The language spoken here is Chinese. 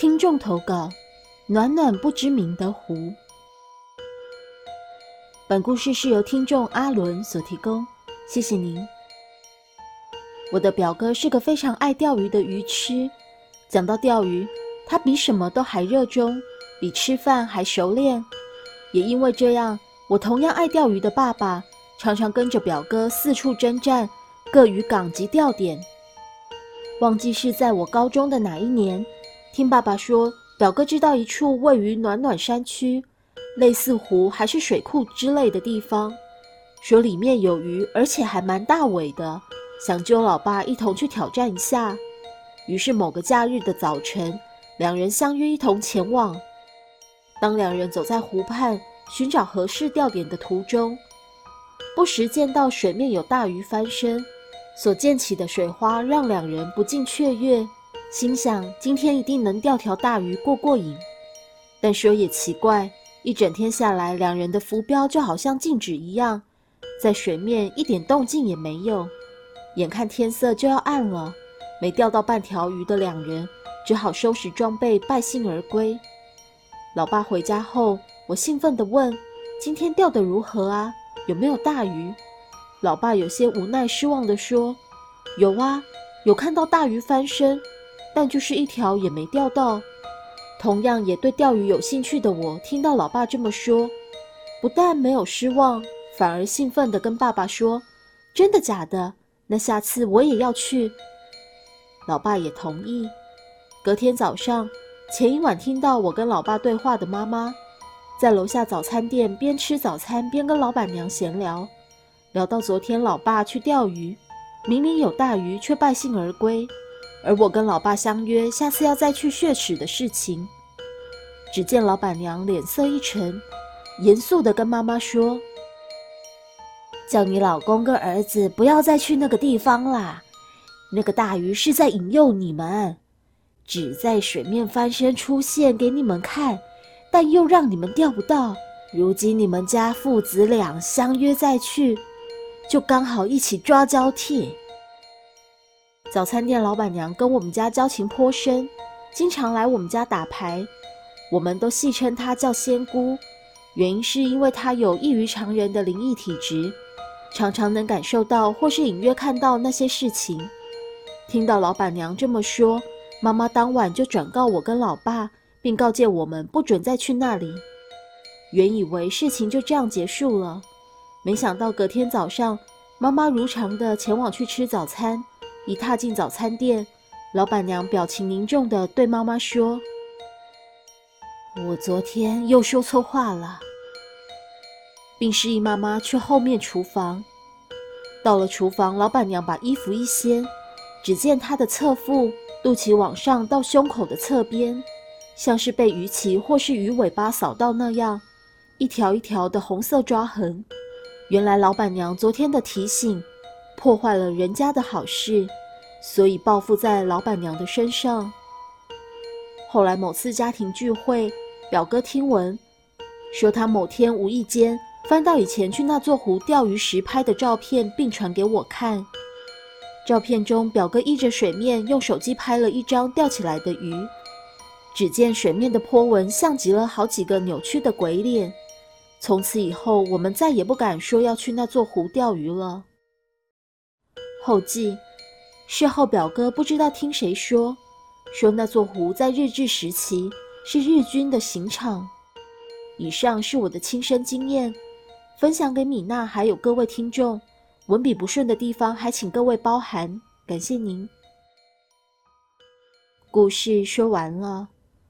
听众投稿：暖暖不知名的湖。本故事是由听众阿伦所提供，谢谢您。我的表哥是个非常爱钓鱼的鱼痴。讲到钓鱼，他比什么都还热衷，比吃饭还熟练。也因为这样，我同样爱钓鱼的爸爸常常跟着表哥四处征战各渔港及钓点。忘记是在我高中的哪一年，听爸爸说，表哥知道一处位于暖暖山区。类似湖还是水库之类的地方，说里面有鱼，而且还蛮大尾的，想揪老爸一同去挑战一下。于是某个假日的早晨，两人相约一同前往。当两人走在湖畔寻找合适钓点的途中，不时见到水面有大鱼翻身，所溅起的水花让两人不禁雀跃，心想今天一定能钓条大鱼过过瘾。但说也奇怪。一整天下来，两人的浮标就好像静止一样，在水面一点动静也没有。眼看天色就要暗了，没钓到半条鱼的两人只好收拾装备，败兴而归。老爸回家后，我兴奋地问：“今天钓得如何啊？有没有大鱼？”老爸有些无奈、失望地说：“有啊，有看到大鱼翻身，但就是一条也没钓到。”同样也对钓鱼有兴趣的我，听到老爸这么说，不但没有失望，反而兴奋地跟爸爸说：“真的假的？那下次我也要去。”老爸也同意。隔天早上，前一晚听到我跟老爸对话的妈妈，在楼下早餐店边吃早餐边跟老板娘闲聊，聊到昨天老爸去钓鱼，明明有大鱼，却败兴而归。而我跟老爸相约，下次要再去血池的事情。只见老板娘脸色一沉，严肃地跟妈妈说：“叫你老公跟儿子不要再去那个地方啦！那个大鱼是在引诱你们，只在水面翻身出现给你们看，但又让你们钓不到。如今你们家父子俩相约再去，就刚好一起抓交替。”早餐店老板娘跟我们家交情颇深，经常来我们家打牌，我们都戏称她叫仙姑，原因是因为她有异于常人的灵异体质，常常能感受到或是隐约看到那些事情。听到老板娘这么说，妈妈当晚就转告我跟老爸，并告诫我们不准再去那里。原以为事情就这样结束了，没想到隔天早上，妈妈如常的前往去吃早餐。一踏进早餐店，老板娘表情凝重地对妈妈说：“我昨天又说错话了。”并示意妈妈去后面厨房。到了厨房，老板娘把衣服一掀，只见她的侧腹、肚脐往上到胸口的侧边，像是被鱼鳍或是鱼尾巴扫到那样，一条一条的红色抓痕。原来老板娘昨天的提醒。破坏了人家的好事，所以报复在老板娘的身上。后来某次家庭聚会，表哥听闻，说他某天无意间翻到以前去那座湖钓鱼时拍的照片，并传给我看。照片中，表哥依着水面用手机拍了一张钓起来的鱼，只见水面的波纹像极了好几个扭曲的鬼脸。从此以后，我们再也不敢说要去那座湖钓鱼了。后记，事后表哥不知道听谁说，说那座湖在日治时期是日军的刑场。以上是我的亲身经验，分享给米娜还有各位听众。文笔不顺的地方，还请各位包涵，感谢您。故事说完了。